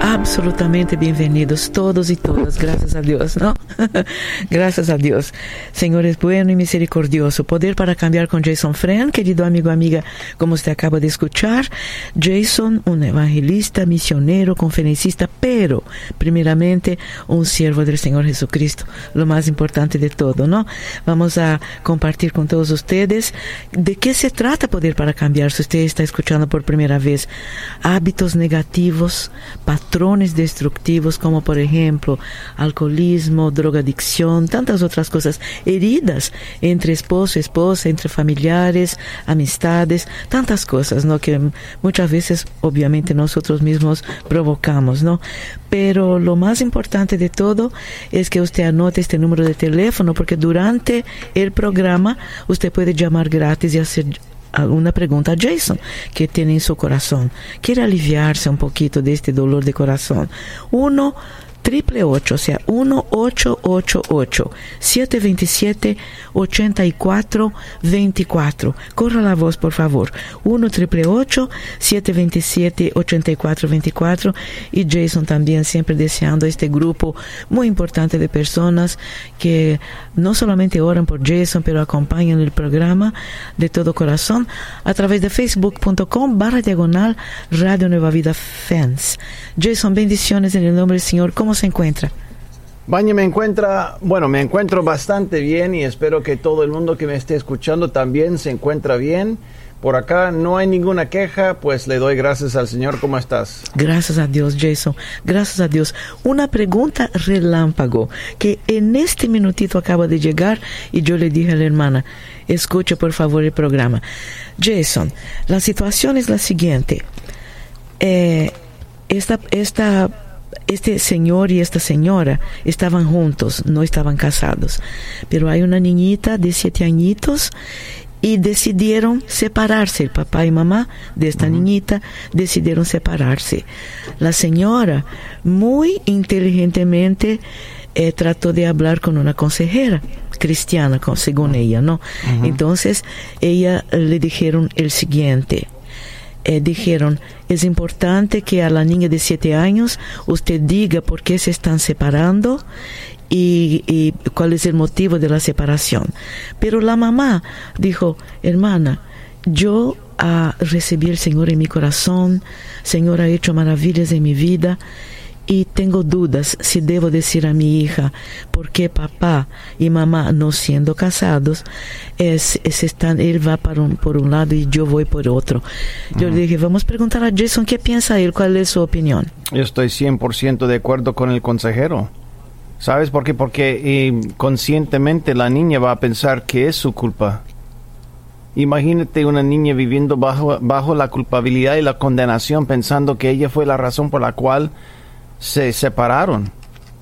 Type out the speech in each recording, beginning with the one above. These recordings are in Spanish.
absolutamente bienvenidos todos y todas, gracias a Dios, ¿no? gracias a Dios. Señor es bueno y misericordioso. Poder para cambiar con Jason Friend, querido amigo, amiga, como usted acaba de escuchar. Jason, un evangelista, misionero, conferencista, pero primeramente un siervo del Señor Jesucristo, lo más importante de todo, ¿no? Vamos a compartir con todos ustedes de qué se trata Poder para cambiar, si usted está escuchando por primera vez. Hábitos negativos, patrones, destructivos como por ejemplo alcoholismo, drogadicción, tantas otras cosas, heridas entre esposo, esposa, entre familiares, amistades, tantas cosas, ¿no? Que muchas veces obviamente nosotros mismos provocamos, ¿no? Pero lo más importante de todo es que usted anote este número de teléfono porque durante el programa usted puede llamar gratis y hacer una pregunta a Jason que tiene en su corazón. Quiere aliviarse un poquito de este dolor de corazón. Uno triple ocho, o sea, 1888 727 8424. Corra la voz, por favor. 1 triple 727 8424. Y Jason también siempre deseando este grupo muy importante de personas que no solamente oran por Jason, pero acompañan el programa de todo corazón a través de facebook.com barra diagonal Radio Nueva Vida Fans. Jason, bendiciones en el nombre del Señor. ¿Cómo se encuentra? Baña me encuentra, bueno, me encuentro bastante bien y espero que todo el mundo que me esté escuchando también se encuentra bien. Por acá no hay ninguna queja, pues le doy gracias al Señor. ¿Cómo estás? Gracias a Dios, Jason. Gracias a Dios. Una pregunta relámpago que en este minutito acaba de llegar y yo le dije a la hermana, escuche por favor el programa. Jason, la situación es la siguiente. Eh, esta, esta este señor y esta señora estaban juntos, no estaban casados. Pero hay una niñita de siete añitos y decidieron separarse. El papá y mamá de esta niñita decidieron separarse. La señora muy inteligentemente eh, trató de hablar con una consejera cristiana, según ella, ¿no? Entonces ella le dijeron el siguiente eh, dijeron, es importante que a la niña de siete años usted diga por qué se están separando y, cuál es el motivo de la separación. Pero la mamá dijo, hermana, yo a recibir el Señor en mi corazón, Señor ha hecho maravillas en mi vida y tengo dudas si debo decir a mi hija por qué papá y mamá no siendo casados es, están él va para un, por un lado y yo voy por otro yo le dije vamos a preguntar a Jason qué piensa él cuál es su opinión yo estoy 100% de acuerdo con el consejero. ¿sabes por qué? porque eh, conscientemente la niña va a pensar que es su culpa. Imagínate una niña viviendo bajo, bajo la culpabilidad y la condenación pensando que ella fue la razón por la cual se separaron.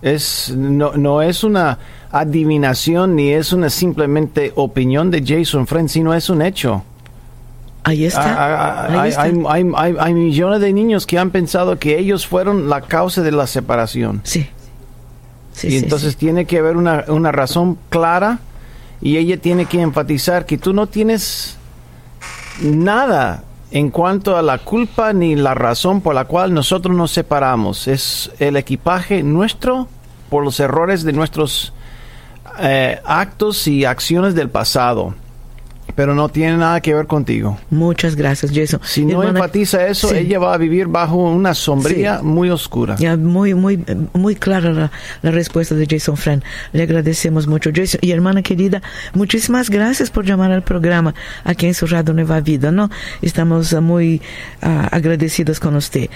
Es, no, no es una adivinación ni es una simplemente opinión de Jason Friend, sino es un hecho. Ahí está. Ah, ah, hay, Hay, hay, hay, millones de niños que han pensado que ellos fueron la causa de la separación. Sí. y entonces tiene que haber una, una razón clara y ella tiene que enfatizar que tú no tienes nada en cuanto a la culpa ni la razón por la cual nosotros nos separamos. Es el equipaje nuestro por los errores de nuestros eh, actos y acciones del pasado pero no tiene nada que ver contigo. Muchas gracias, Jason. Si no enfatiza eso, ella va a vivir bajo una sombría muy oscura. Ya, muy, muy, muy clara la, la, respuesta de Jason Friend. Le agradecemos mucho, Jason. Y hermana querida, muchísimas gracias por llamar al programa aquí en su Radio Nueva Vida, ¿no? Estamos muy uh, agradecidos con usted.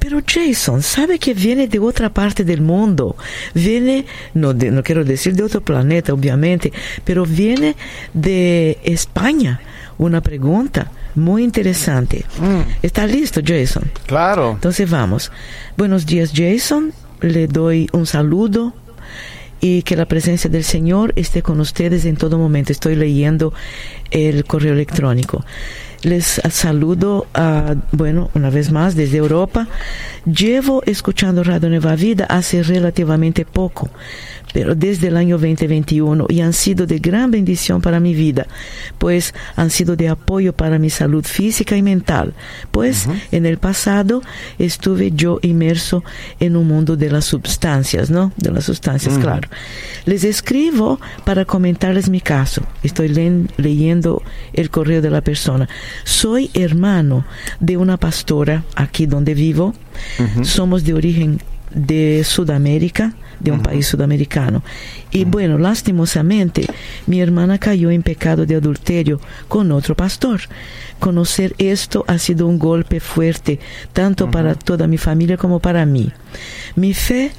Pero Jason, sabe que viene de otra parte del mundo. Viene, no, de, no quiero decir de otro planeta, obviamente, pero viene de España. Una pregunta muy interesante. Mm. ¿Está listo, Jason? Claro. Entonces vamos. Buenos días, Jason. Le doy un saludo y que la presencia del Señor esté con ustedes en todo momento. Estoy leyendo el correo electrónico. Les saludo, a, bueno, una vez más desde Europa. Llevo escuchando Radio Nueva Vida hace relativamente poco, pero desde el año 2021 y han sido de gran bendición para mi vida, pues han sido de apoyo para mi salud física y mental, pues en el pasado estuve yo inmerso en un mundo de las sustancias, ¿no? De las sustancias, claro. Les escribo para comentarles mi caso. Estoy leyendo el correo de la persona. Soy hermano de una pastora aquí donde vivo. Somos de origen de Sudamérica de un país sudamericano. Y bueno, lastimosamente, mi hermana cayó en pecado de adulterio con otro pastor. Conocer esto ha sido un golpe fuerte, tanto para toda mi familia como para mí. Mi fe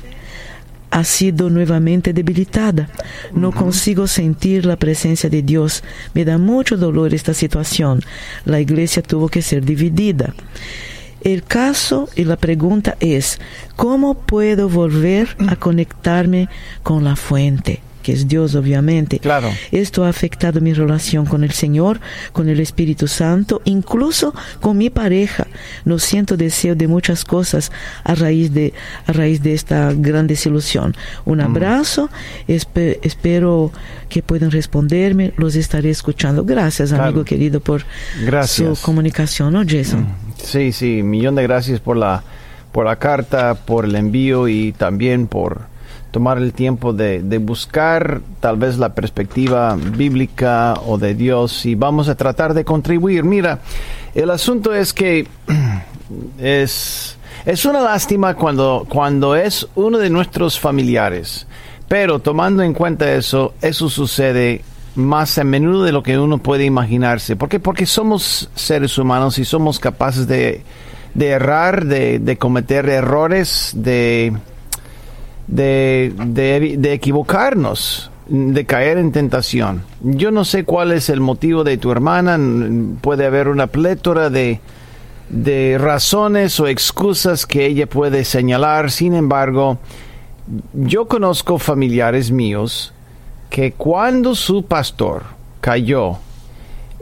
ha sido nuevamente debilitada. No consigo sentir la presencia de Dios. Me da mucho dolor esta situación. La iglesia tuvo que ser dividida. El caso y la pregunta es, ¿cómo puedo volver a conectarme con la fuente? Que es Dios obviamente. Claro. Esto ha afectado mi relación con el Señor, con el Espíritu Santo, incluso con mi pareja. No siento deseo de muchas cosas a raíz de, a raíz de esta gran desilusión. Un abrazo, espero que puedan responderme, los estaré escuchando. Gracias, amigo querido, por su comunicación, ¿no, Jason? Sí, sí, millón de gracias por la, por la carta, por el envío y también por tomar el tiempo de, de, buscar tal vez la perspectiva bíblica o de Dios y vamos a tratar de contribuir. Mira, el asunto es que es, es una lástima cuando, cuando es uno de nuestros familiares, pero tomando en cuenta eso, eso sucede más a menudo de lo que uno puede imaginarse. ¿Por qué? Porque somos seres humanos y somos capaces de, de errar, de, de cometer errores, de, de, de, equivocarnos, de caer en tentación. Yo no sé cuál es el motivo de tu hermana, puede haber una plétora de, de razones o excusas que ella puede señalar, sin embargo, yo conozco familiares míos que cuando su pastor cayó,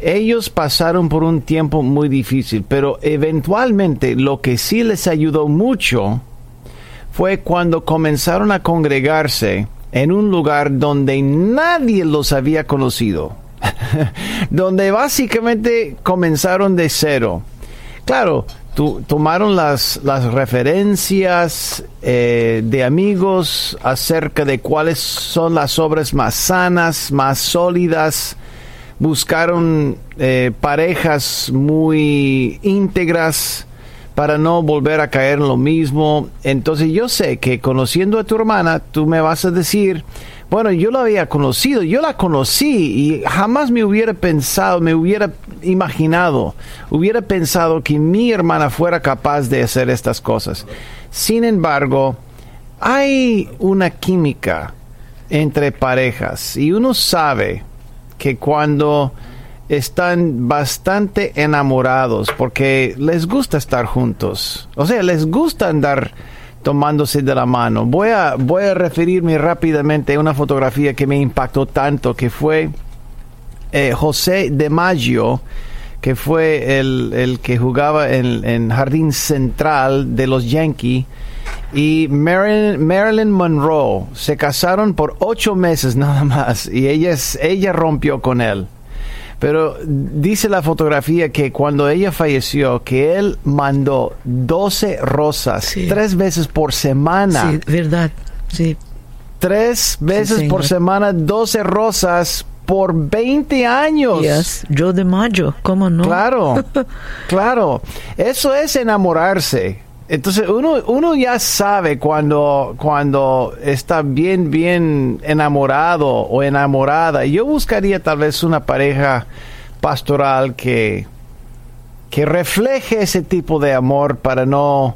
ellos pasaron por un tiempo muy difícil, pero eventualmente lo que sí les ayudó mucho fue cuando comenzaron a congregarse en un lugar donde nadie los había conocido, donde básicamente comenzaron de cero. Claro, tomaron las, las referencias eh, de amigos acerca de cuáles son las obras más sanas, más sólidas. Buscaron eh, parejas muy íntegras para no volver a caer en lo mismo. Entonces yo sé que conociendo a tu hermana, tú me vas a decir, bueno, yo la había conocido, yo la conocí y jamás me hubiera pensado, me hubiera imaginado, hubiera pensado que mi hermana fuera capaz de hacer estas cosas. Sin embargo, hay una química entre parejas y uno sabe que cuando están bastante enamorados porque les gusta estar juntos, o sea, les gusta andar tomándose de la mano. Voy a, voy a referirme rápidamente a una fotografía que me impactó tanto, que fue eh, José de Maggio, que fue el, que jugaba en, en, Jardín Central de los Yankees, y Marilyn, Marilyn, Monroe. Se casaron por ocho meses nada más, y ella, ella rompió con él. Pero dice la fotografía que cuando ella falleció, que él mandó 12 rosas tres veces por semana. Sí, verdad, sí. Tres veces por semana, 12 rosas por 20 años. Yo de mayo, ¿cómo no? Claro, claro. Eso es enamorarse. Entonces uno, uno ya sabe cuando, cuando está bien, bien enamorado o enamorada. Yo buscaría tal vez una pareja pastoral que, que refleje ese tipo de amor para no,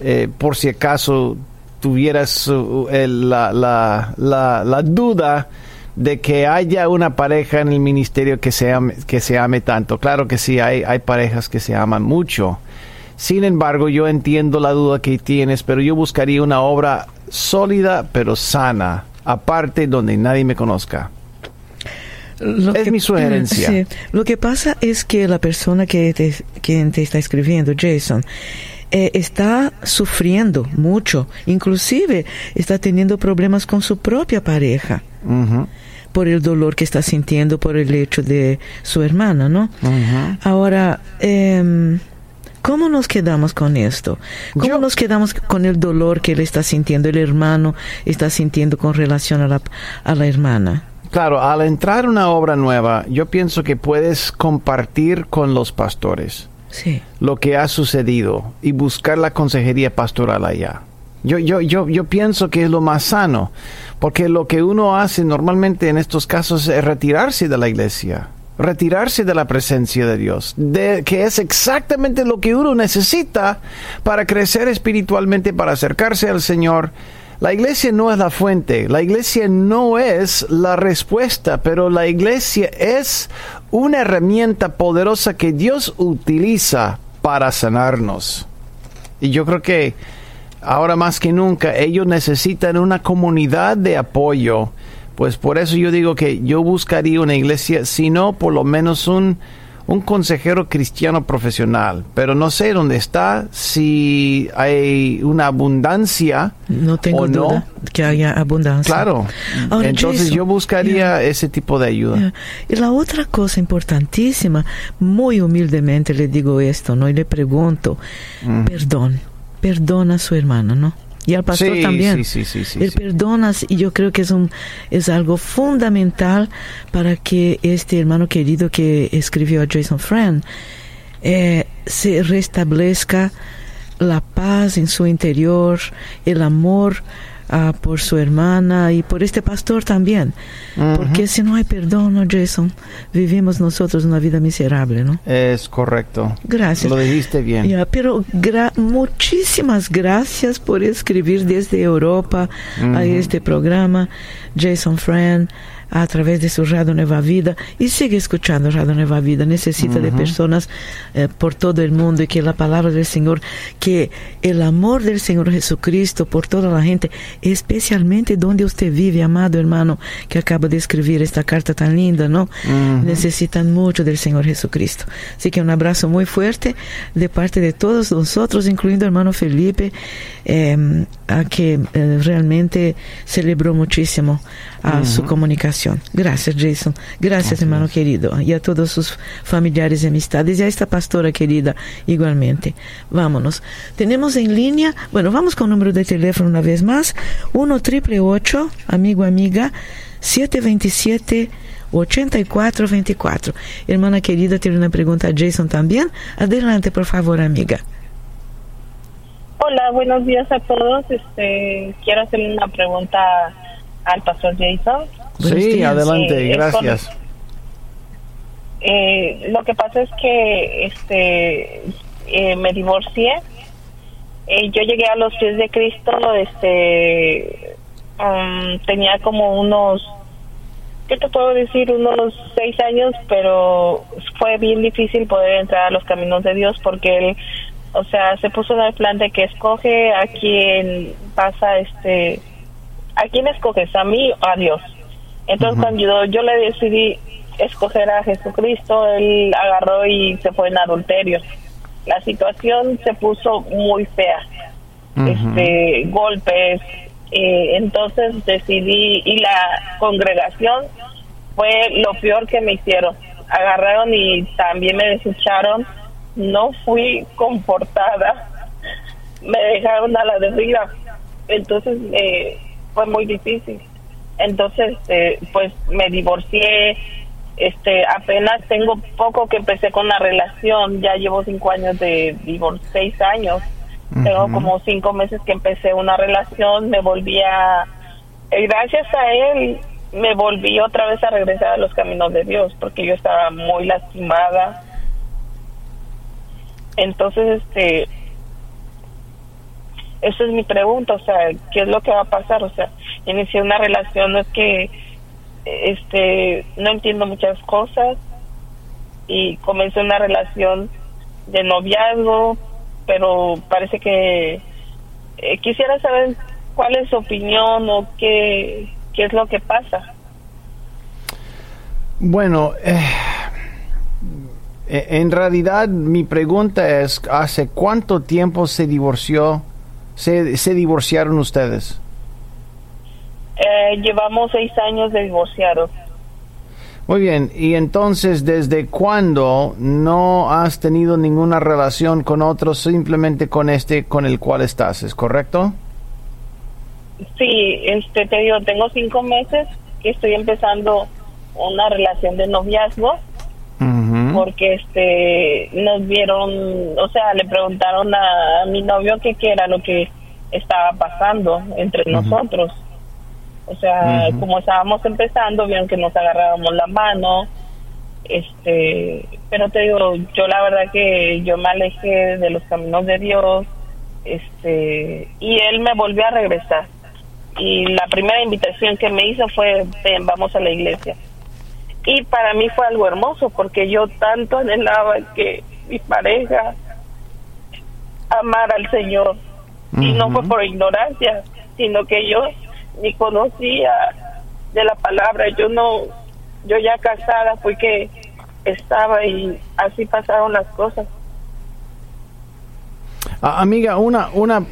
eh, por si acaso tuvieras la, la, la, la, duda de que haya una pareja en el ministerio que se ame, que se ame tanto. Claro que sí, hay, hay parejas que se aman mucho sin embargo, yo entiendo la duda que tienes, pero yo buscaría una obra sólida pero sana, aparte donde nadie me conozca. Lo es que- mi sugerencia. sí. Lo que pasa es que la persona que te, quien te está escribiendo, Jason, eh, está sufriendo mucho, inclusive está teniendo problemas con su propia pareja por el dolor que está sintiendo por el hecho de su hermana, ¿no? Ahora, em, ¿cómo nos quedamos con esto? ¿Cómo Yo- nos quedamos con el dolor que él está sintiendo, el hermano está sintiendo con relación a la, a la hermana? Claro, al entrar una obra nueva, yo pienso que puedes compartir con los pastores Sí. lo que ha sucedido y buscar la consejería pastoral allá. Yo, yo, yo, yo pienso que es lo más sano, porque lo que uno hace normalmente en estos casos es retirarse de la iglesia, retirarse de la presencia de Dios, de, que es exactamente lo que uno necesita para crecer espiritualmente, para acercarse al Señor. La iglesia no es la fuente, la iglesia no es la respuesta, pero la iglesia es una herramienta poderosa que Dios utiliza para sanarnos. Y yo creo que ahora más que nunca ellos necesitan una comunidad de apoyo. Pues por eso yo digo que yo buscaría una iglesia, si no por lo menos un, un consejero cristiano profesional. Pero no sé dónde está, si hay una abundancia No tengo o no. duda que haya abundancia. Claro. Ahora, Entonces Jason, yo buscaría ese tipo de ayuda. Y la otra cosa importantísima, muy humildemente le digo esto, ¿no? Y le pregunto, Mm. perdón, perdona a su hermana, ¿no? Y al pastor Sí, también. sí, sí, El perdonas y yo creo que es un es algo fundamental para que este hermano querido que escribió a Jason Friend eh, se restablezca la paz en su interior, el amor ah, por su hermana y por este pastor también. Porque si no hay perdón, ¿no, Jason, vivimos nosotros una vida miserable, ¿no? Es correcto. Gracias. Lo dijiste bien. Pero gra- muchísimas gracias por escribir desde Europa a este programa, Jason Friend, a través de su Radio Nueva Vida. Y sigue escuchando Radio Nueva Vida. Necesita de personas eh, por todo el mundo y que la palabra del Señor, que el amor del Señor Jesucristo por toda la gente, especialmente donde usted vive, amado hermano, que acaba de escribir esta carta tan linda, ¿no? Necesitan mucho del Señor Jesucristo. Así que un abrazo muy fuerte de parte de todos nosotros, incluyendo hermano Felipe, eh, a que eh, realmente celebró muchísimo a su comunicación. Gracias, Jason. Gracias, hermano querido. Y a todos sus familiares y amistades. Y a esta pastora querida, igualmente. Vámonos. Tenemos en línea, bueno, vamos con el número de teléfono una vez más. 1 triple 8, amigo, amiga, 727 8424. Hermana querida, tiene una pregunta a Jason también. Adelante, por favor, amiga. Hola, buenos días a todos. Este, quiero hacerle una pregunta al pastor Jason. Sí, adelante, Eh, gracias. Eh, lo que pasa es que este eh, me divorcié. Eh, yo llegué a los pies de Cristo, este, um, tenía como unos, ¿qué te puedo decir? Unos seis años, pero fue bien difícil poder entrar a los caminos de Dios porque él, o sea, se puso en el plan de que escoge a quien pasa, este, ¿a quién escoges? ¿A mí o a Dios? Entonces cuando yo, yo le decidí escoger a Jesucristo, él agarró y se fue en adulterio. La situación se puso muy fea, este, golpes. eh, entonces decidí y la congregación fue lo peor que me hicieron. Agarraron y también me desecharon. No fui comportada. Me dejaron a la deriva. Entonces eh, fue muy difícil. Entonces, eh, pues me divorcié. Este, apenas tengo poco que empecé con la relación. Ya llevo cinco años de divorcio, seis años. Tengo como cinco meses que empecé una relación. Me volví a, eh, gracias a él, me volví otra vez a regresar a los caminos de Dios, porque yo estaba muy lastimada. Entonces, este, esa es mi pregunta, o sea, ¿qué es lo que va a pasar? O sea, inicié una relación, es que, este, no entiendo muchas cosas y comencé una relación de noviazgo, pero parece que eh, quisiera saber cuál es su opinión o qué, qué es lo que pasa. Bueno, eh, en realidad mi pregunta es, ¿hace cuánto tiempo se divorció, se, se divorciaron ustedes? Eh, llevamos seis años de divorciados. Muy bien, y entonces, ¿desde cuándo no has tenido ninguna relación con otro, simplemente con este con el cual estás? ¿Es correcto? Sí, este, te digo, tengo cinco meses que estoy empezando una relación de noviazgo porque este nos vieron, o sea, le preguntaron a, mi novio que qué era lo que estaba pasando entre nosotros. O sea, como estábamos empezando, vieron que nos agarrábamos la mano, este, pero te digo, yo la verdad que yo me alejé de los caminos de Dios, este, y él me volvió a regresar. Y la primera invitación que me hizo fue, ven, vamos a la iglesia. Y para mí fue algo hermoso porque yo tanto anhelaba que mi pareja amara al Señor. Y no fue por ignorancia, sino que yo ni conocía de la palabra. Yo no, yo ya casada fui que estaba y así pasaron las cosas. Ah, amiga, una, una,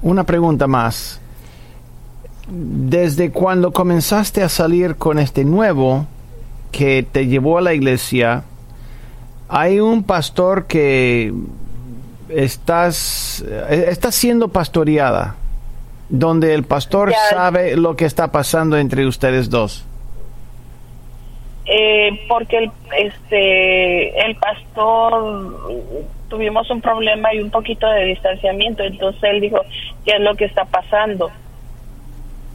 una pregunta más. Desde cuando comenzaste a salir con este nuevo, que te llevó a la iglesia, hay un pastor que estás, eh, está siendo pastoreada, donde el pastor sabe lo que está pasando entre ustedes dos. Eh, porque el, este, el pastor tuvimos un problema y un poquito de distanciamiento, entonces él dijo, ¿qué es lo que está pasando?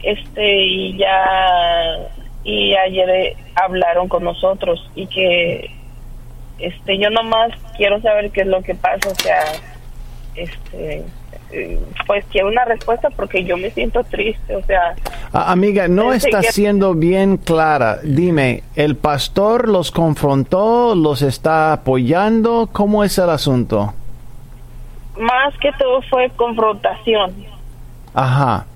Este, y ya y ayer eh, hablaron con nosotros y que este yo nomás quiero saber qué es lo que pasa o sea este eh, pues quiero una respuesta porque yo me siento triste o sea ah, amiga no está siendo bien clara. Dime el pastor los confrontó los está apoyando cómo es el asunto más que todo fue confrontación. Ajá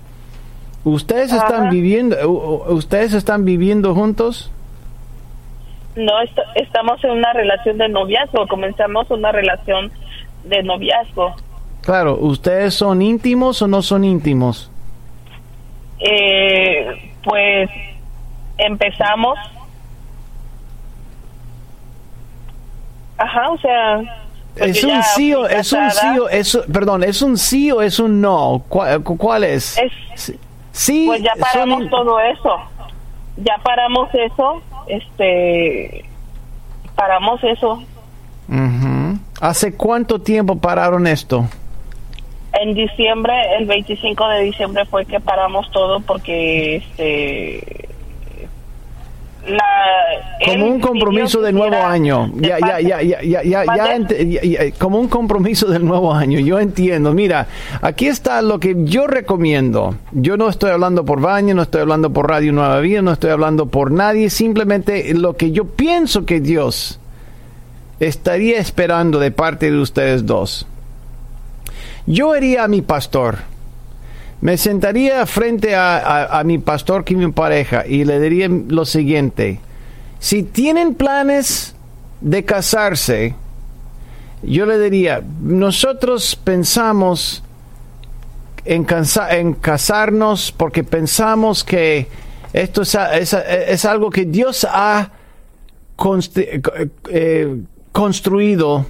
¿Ustedes están viviendo, ustedes están viviendo juntos? No, estamos en una relación de noviazgo, comenzamos una relación de noviazgo. Claro, ¿ustedes son íntimos o no son íntimos? Eh, pues empezamos. Ajá, o sea. Es un sí o es un sí o es, perdón, es un sí o es un no. ¿Cuál, es? Es, Sí, pues ya paramos todo eso. Ya paramos eso, este, paramos eso. ¿Hace cuánto tiempo pararon esto? En diciembre, el 25 de diciembre fue que paramos todo porque este como un compromiso de nuevo año. Ya, ya, ya, ya, ya, ya, ya, como un compromiso del nuevo año. Yo entiendo. Mira, aquí está lo que yo recomiendo. Yo no estoy hablando por Baño, no estoy hablando por Radio Nueva Vida, no estoy hablando por nadie. Simplemente lo que yo pienso que Dios estaría esperando de parte de ustedes dos. Yo iría a mi pastor me sentaría frente a, mi pastor que mi pareja y le diría lo siguiente. Si tienen planes de casarse, yo le diría, nosotros pensamos en, en casarnos porque pensamos que esto es, algo que Dios ha eh, construido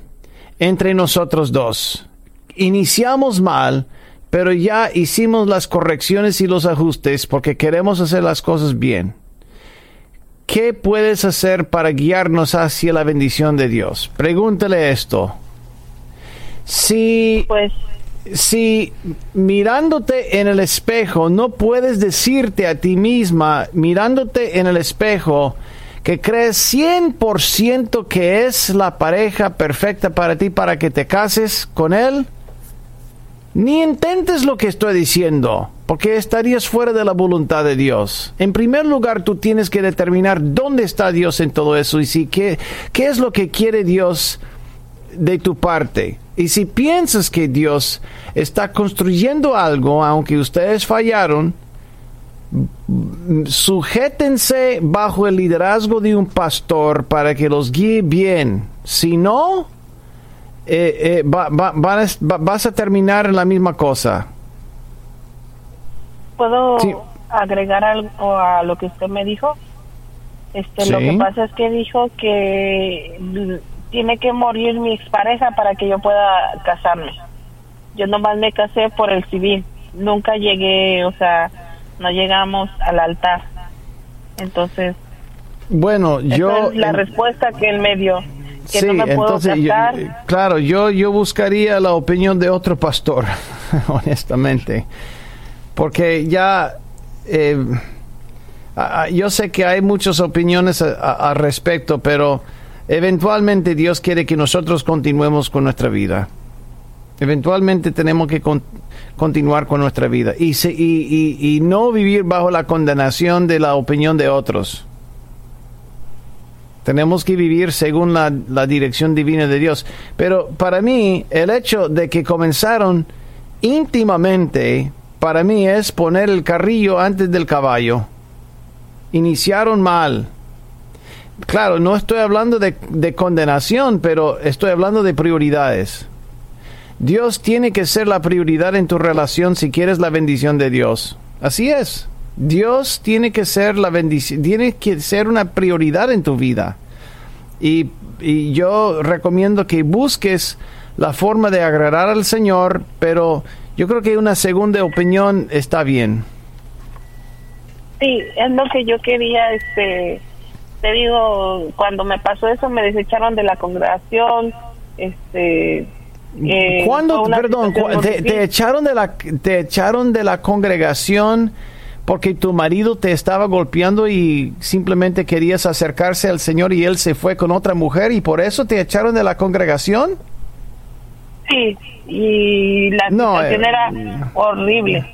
entre nosotros dos. Iniciamos mal, pero ya hicimos las correcciones y los ajustes porque queremos hacer las cosas bien. ¿Qué puedes hacer para guiarnos hacia la bendición de Dios? Pregúntale esto. Si, pues, si mirándote en el espejo no puedes decirte a ti misma, mirándote en el espejo, que crees 100% que es la pareja perfecta para ti para que te cases con él, ni intentes lo que estoy diciendo, porque estarías fuera de la voluntad de Dios. En primer lugar, tú tienes que determinar dónde está Dios en todo eso y si qué, qué es lo que quiere Dios de tu parte. Y si piensas que Dios está construyendo algo, aunque ustedes fallaron, sujétense bajo el liderazgo de un pastor para que los guíe bien. Si no, eh, eh, va- va- vas- va- vas a terminar en la misma cosa. ¿Puedo Sí. agregar algo a lo que usted me dijo? Este, Lo que pasa es que dijo que tiene que morir mi expareja para que yo pueda casarme. Yo nomás me casé por el civil. Nunca llegué, o sea, no llegamos al altar. Entonces, Bueno, esa yo... es la respuesta que él me dio. Que sí, no me puedo entonces, yo- casar. claro, yo, yo buscaría la opinión de otro pastor, honestamente. Porque ya... eh, yo sé que hay muchas opiniones al respecto, pero eventualmente Dios quiere que nosotros continuemos con nuestra vida. Eventualmente tenemos que con- continuar con nuestra vida y, se- y, y- y no vivir bajo la condenación de la opinión de otros. Tenemos que vivir según la, dirección divina de Dios. Pero para mí, el hecho de que comenzaron íntimamente, para mí es poner el carrillo antes del caballo. Iniciaron mal. Claro, no estoy hablando de condenación, pero estoy hablando de prioridades. Dios tiene que ser la prioridad en tu relación si quieres la bendición de Dios. Así es. Dios tiene que ser la bendición, tiene que ser una prioridad en tu vida. Y, y yo recomiendo que busques la forma de agradar al Señor, pero yo creo que una segunda opinión está bien. Sí, es lo que yo quería, este, te digo, cuando me pasó eso me desecharon de la congregación, este... eh, ¿Cuándo, perdón, cu- te, echaron de la, te echaron de la congregación porque tu marido te estaba golpeando y simplemente querías acercarse al Señor y él se fue con otra mujer y por eso te echaron de la congregación? Sí, y la No, situación eh, era horrible.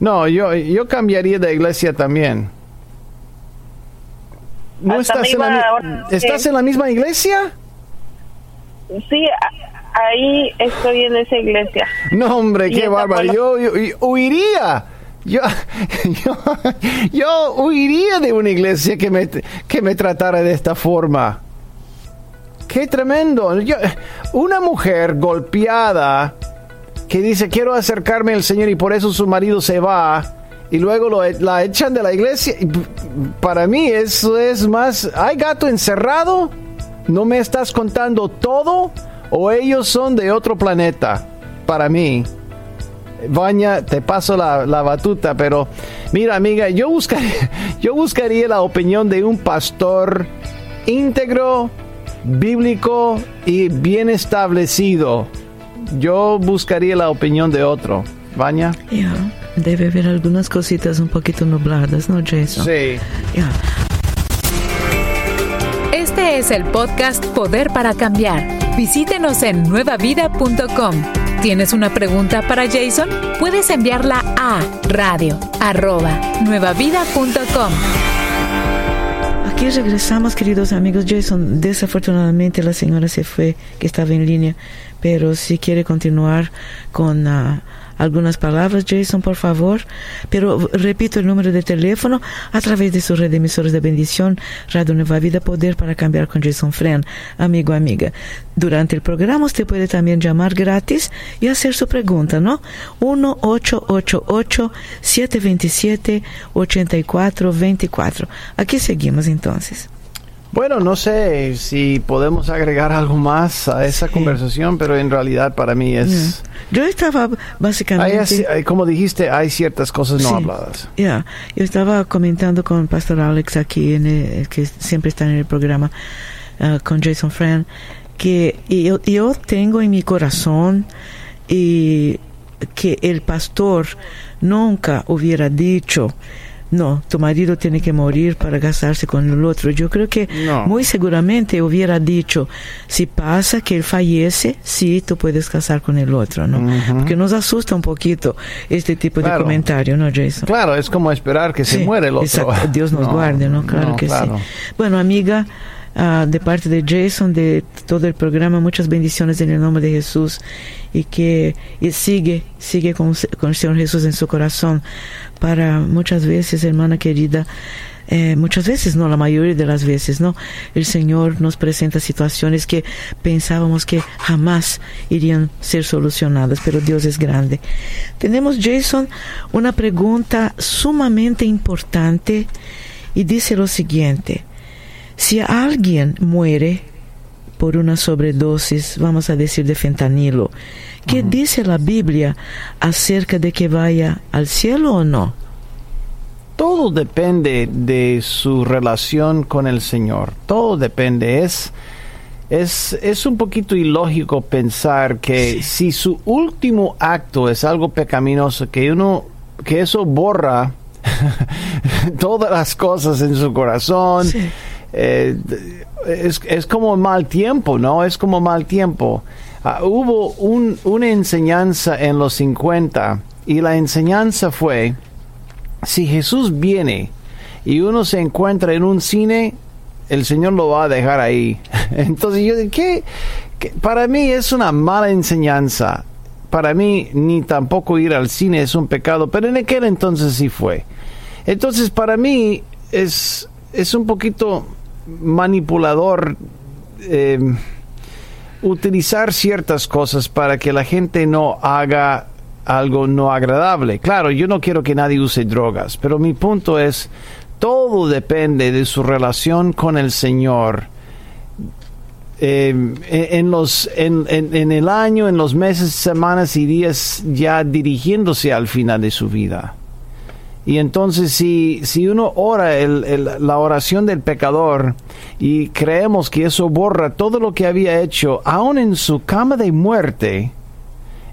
No, yo, yo cambiaría de iglesia también. ¿No estás en, la, iba mi- ahora- ¿Estás en la misma iglesia? Sí, ahí estoy en esa iglesia. No, hombre, qué bárbaro. yo huiría. Yo, yo, yo huiría de una iglesia que me, que me tratara de esta forma. Qué tremendo. Una mujer golpeada que dice quiero acercarme al Señor y por eso su marido se va y luego lo, e- la echan de la iglesia. Para mí eso es más, ¿hay gato encerrado? ¿No me estás contando todo? ¿O ellos son de otro planeta? Para mí. Baña, te paso la, la batuta, pero mira amiga, yo buscaría, yo buscaría la opinión de un pastor íntegro, bíblico y bien establecido. Yo buscaría la opinión de otro. Baña. Ya, debe haber algunas cositas un poquito nubladas, ¿no, Jason? Sí. Ya. Este es el podcast Poder para Cambiar. Visítenos en nuevavida.com. ¿Tienes una pregunta para Jason? Puedes enviarla a radio. Aquí regresamos, queridos amigos. Jason, desafortunadamente la señora se fue, que estaba en línea, pero si quiere continuar con ah, algunas palabras, Jason, por favor. Pero repito el número de teléfono a través de su red de de bendición, Radio Nueva Vida Poder para cambiar con Jason Fren, amigo, amiga. Durante el programa usted puede también llamar gratis y hacer su pregunta, ¿no? 1-888-727-8424. Aquí seguimos entonces. Bueno, no sé si podemos agregar algo más a esa Sí. conversación, pero en realidad para mí es... Yo estaba básicamente... hay- como dijiste, hay ciertas cosas no Sí. habladas. Ya, yo estaba comentando con Pastor Alex aquí, en el- que siempre está en el programa, ah, con Jason Friend, que yo, yo tengo en mi corazón y que el pastor nunca hubiera dicho, no, tu marido tiene que morir para casarse con el otro. Yo creo que No. muy seguramente hubiera dicho, si pasa que él fallece, sí, tú puedes casar con el otro, ¿no? Porque nos asusta un poquito este tipo de comentario, ¿no, Jason? Claro, es como esperar que se Sí, muere el otro. exacto. Dios nos No, guarde, ¿no? Claro no, que claro. sí. Bueno, amiga, ah, de parte de Jason, de todo el programa, muchas bendiciones en el nombre de Jesús y que y sigue, sigue con, con el Señor Jesús en su corazón para muchas veces, hermana querida, eh, muchas veces, no la mayoría de las veces, ¿no? El Señor nos presenta situaciones que pensábamos que jamás irían ser solucionadas, pero Dios es grande. Tenemos, Jason, una pregunta sumamente importante y dice lo siguiente. Si alguien muere por una sobredosis, vamos a decir, de fentanilo, ¿qué dice la Biblia acerca de que vaya al cielo o no? todo depende de su relación con el Señor. Todo depende. Es, es, es un poquito ilógico pensar que si su último acto es algo pecaminoso, que uno, que eso borra todas las cosas en su corazón. Eh, es, es, como mal tiempo, ¿no? Es como mal tiempo. Ah, hubo un, una enseñanza en los 50 y la enseñanza fue si Jesús viene y uno se encuentra en un cine, el Señor lo va a dejar ahí. Entonces yo ¿qué? Para mí es una mala enseñanza. Para mí ni tampoco ir al cine es un pecado, pero en aquel entonces sí fue. Entonces para mí es, es un poquito manipulador eh, utilizar ciertas cosas para que la gente no haga algo no agradable. Claro, yo no quiero que nadie use drogas, pero mi punto es, todo depende de su relación con el Señor. Eh, en, los, en, en, el año, en los meses, semanas y días ya dirigiéndose al final de su vida. Y entonces si, si uno ora el, la oración del pecador y creemos que eso borra todo lo que había hecho, aún en su cama de muerte,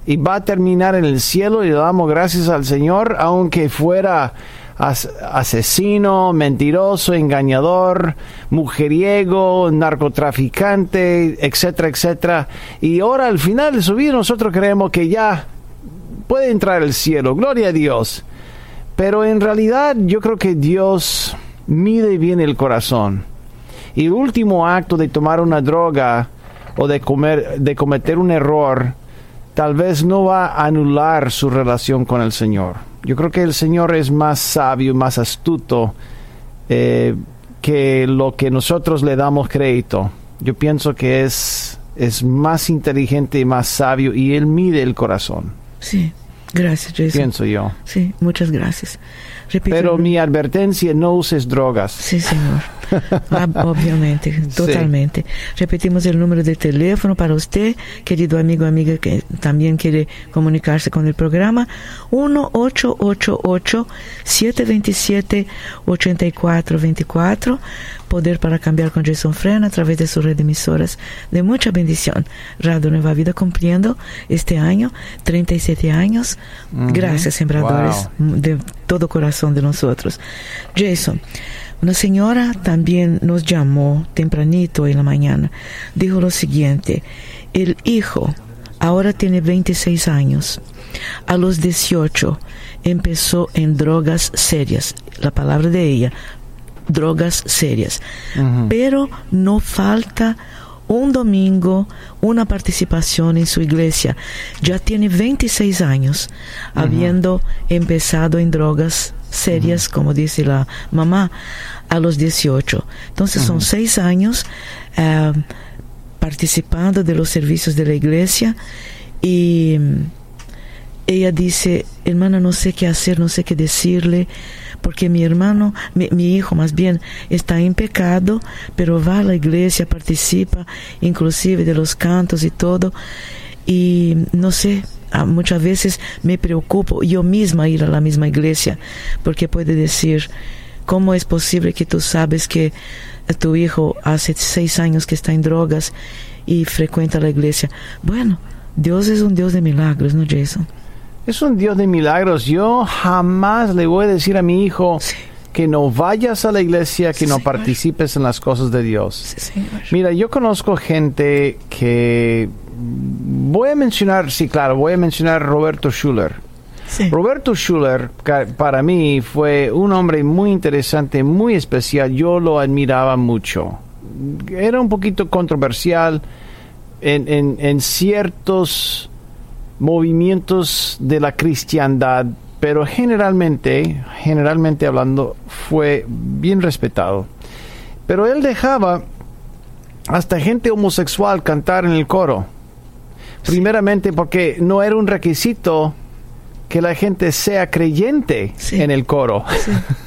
y va a terminar en el cielo y le damos gracias al Señor, aunque fuera asesino, mentiroso, engañador, mujeriego, narcotraficante, etcétera, etcétera. Y ahora al final de su vida nosotros creemos que ya puede entrar al cielo, gloria a Dios. Pero en realidad yo creo que Dios mide bien el corazón. Y el último acto de tomar una droga o de, comer, de cometer un error tal vez no va a anular su relación con el Señor. Yo creo que el Señor es más sabio, más astuto eh, que lo que nosotros le damos crédito. Yo pienso que es, es más inteligente y más sabio y Él mide el corazón. Sí, gracias, Jason. Pienso yo. Sí, muchas gracias. Pero mi advertencia, no uses drogas. Sí, señor. Ah, obviamente, totalmente. Repetimos el número de teléfono para usted, querido amigo amiga que también quiere comunicarse con el programa. 1-888-727-8424. Poder para cambiar con Jason Fren a través de sus red de emisoras de mucha bendición. Radio Nueva Vida cumpliendo este año 37 años. Gracias, sembradores, de todo corazón de nosotros. Jason. Una señora también nos llamó tempranito en la mañana. Dijo lo siguiente, el hijo ahora tiene 26 años. A los 18 empezó en drogas serias. La palabra de ella, drogas serias. Pero no falta un domingo una participación en su iglesia. Ya tiene 26 años habiendo empezado en drogas serias, como dice la mamá, a los 18. Entonces son seis años eh, participando de los servicios de la iglesia y mm, ella dice, hermana, no sé qué hacer, no sé qué decirle, porque mi hermano, mi, hijo más bien, está en pecado, pero va a la iglesia, participa inclusive de los cantos y todo, y no sé, muchas veces me preocupo yo misma ir a la misma iglesia, porque puede decir, ¿cómo es posible que tú sabes que tu hijo hace seis años que está en drogas y frecuenta la iglesia? Bueno, Dios es un Dios de milagros, ¿no, Jason? Es un Dios de milagros. Yo jamás le voy a decir a mi hijo que no vayas a la iglesia, que no participes en las cosas de Dios. Mira, yo conozco gente que voy a mencionar, sí, claro, voy a mencionar Roberto Schuller. Roberto Schuller para mí fue un hombre muy interesante, muy especial. Yo lo admiraba mucho. era un poquito controversial en, en, en ciertos movimientos de la cristiandad, pero generalmente, generalmente hablando, fue bien respetado. Pero él dejaba hasta gente homosexual cantar en el coro. Primeramente porque no era un requisito que la gente sea creyente Sí. en el coro.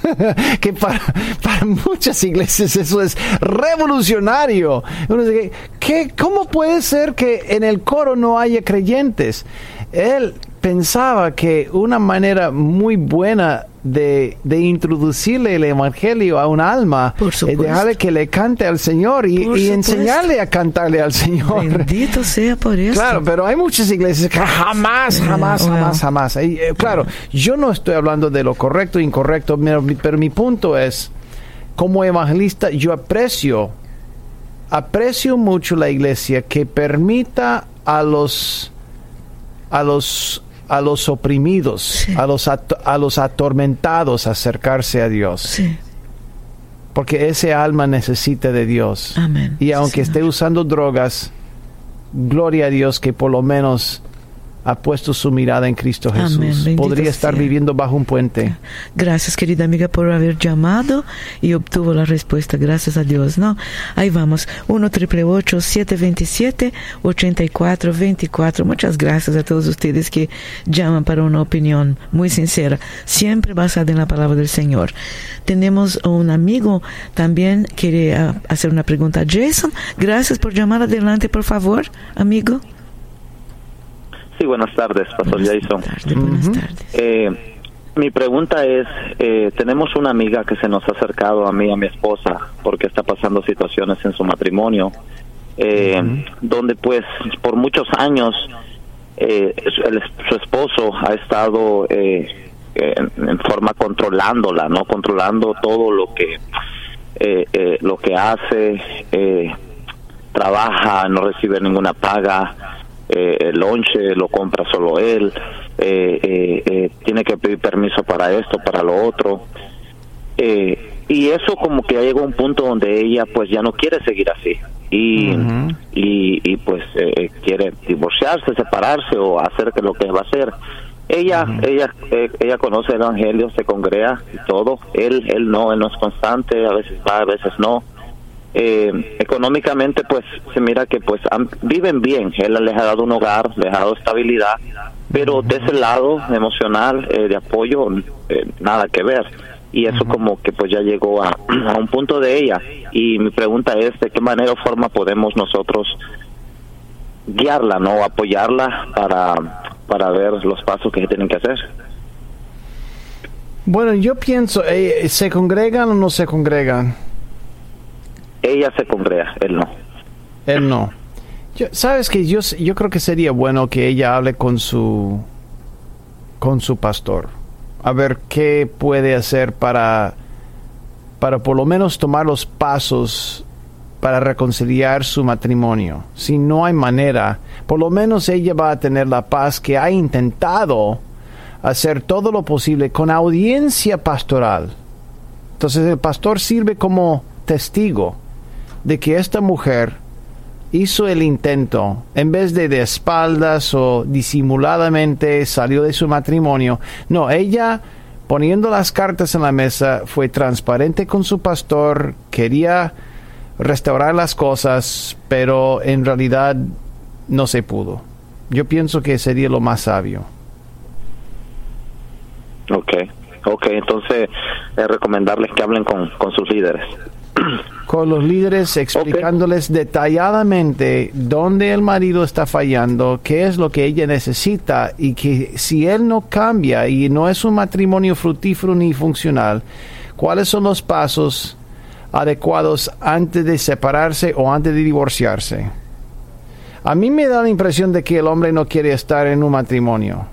que para, para muchas iglesias eso es revolucionario. Uno dice, ¿qué, ¿Cómo puede ser que en el coro no haya creyentes? Él pensaba que una manera muy buena de, de introducirle el evangelio a un alma supuesto. dejarle que le cante al Señor y, enseñarle a cantarle al Señor. Bendito sea por eso. Claro, pero hay muchas iglesias que jamás, jamás, wow. jamás, jamás. Eh, claro, yo no estoy hablando de lo correcto e incorrecto, pero, mi- pero mi punto es, como evangelista, yo aprecio, aprecio mucho la iglesia que permita a los, a los, a los oprimidos, Sí. a los, a los atormentados acercarse a Dios, Sí, porque ese alma necesita de Dios. amén. Y Sí, aunque esté usando drogas, gloria a Dios que por lo menos ha puesto su mirada en Cristo. Jesús. Podría estar sea. viviendo bajo un puente. Gracias, querida amiga, por haber llamado y obtuvo la respuesta. Gracias a Dios, ¿no? Ahí vamos. 1 triple 727 8424 Muchas gracias a todos ustedes que llaman para una opinión muy sincera, siempre basada en la palabra del Señor. Tenemos un amigo también quiere ah, hacer una pregunta. Jason, gracias por llamar adelante, por favor, amigo. Sí, buenas tardes, Pastor Buenas Jason. buenas tardes. Eh, mi pregunta es, eh, tenemos una amiga que se nos ha acercado a mí a mi esposa porque está pasando situaciones en su matrimonio, eh, donde pues por muchos años eh, su- el- su esposo ha estado eh, en, en forma controlándola, no controlando todo lo que eh, eh, lo que hace, eh, trabaja, no recibe ninguna paga, eh, el lonche lo compra solo él, eh, eh, eh, tiene que pedir permiso para esto, para lo otro. Eh, y eso como que ya llegó a un punto donde ella pues ya no quiere seguir así y, y, y, pues eh, quiere divorciarse, separarse o hacer que lo que va a hacer. Ella, ella, ella conoce el evangelio, se congrega y todo. Él, él no, él no es constante, a veces va, a veces no. Eh, económicamente, pues se mira que pues han- viven bien. Él les ha dado un hogar, les ha dado estabilidad, pero de ese lado emocional eh, de apoyo eh, nada que ver. Y eso como que pues ya llegó a, a un punto de ella. Y mi pregunta es de qué manera o forma podemos nosotros guiarla, no apoyarla para para ver los pasos que se tienen que hacer. Bueno, yo pienso, eh, ¿se congregan o no se congregan? Ella se congrega, él no. Él no. Yo- Sabes que yo, yo creo que sería bueno que ella hable con su con su pastor. A ver qué puede hacer para para por lo menos tomar los pasos para reconciliar su matrimonio. Si no hay manera, por lo menos ella va a tener la paz que ha intentado hacer todo lo posible con audiencia pastoral. Entonces el pastor sirve como testigo de que esta mujer hizo el intento, en vez de de espaldas o disimuladamente salió de su matrimonio, no, ella poniendo las cartas en la mesa fue transparente con su pastor, quería restaurar las cosas, pero en realidad no se pudo. Yo pienso que sería lo más sabio. Ok, ok, entonces eh, recomendarles que hablen con, con sus líderes. con los líderes explicándoles detalladamente dónde el marido está fallando, qué es lo que ella necesita y que si él no cambia y no es un matrimonio fructífero ni funcional, cuáles son los pasos adecuados antes de separarse o antes de divorciarse. A mí me da la impresión de que el hombre no quiere estar en un matrimonio.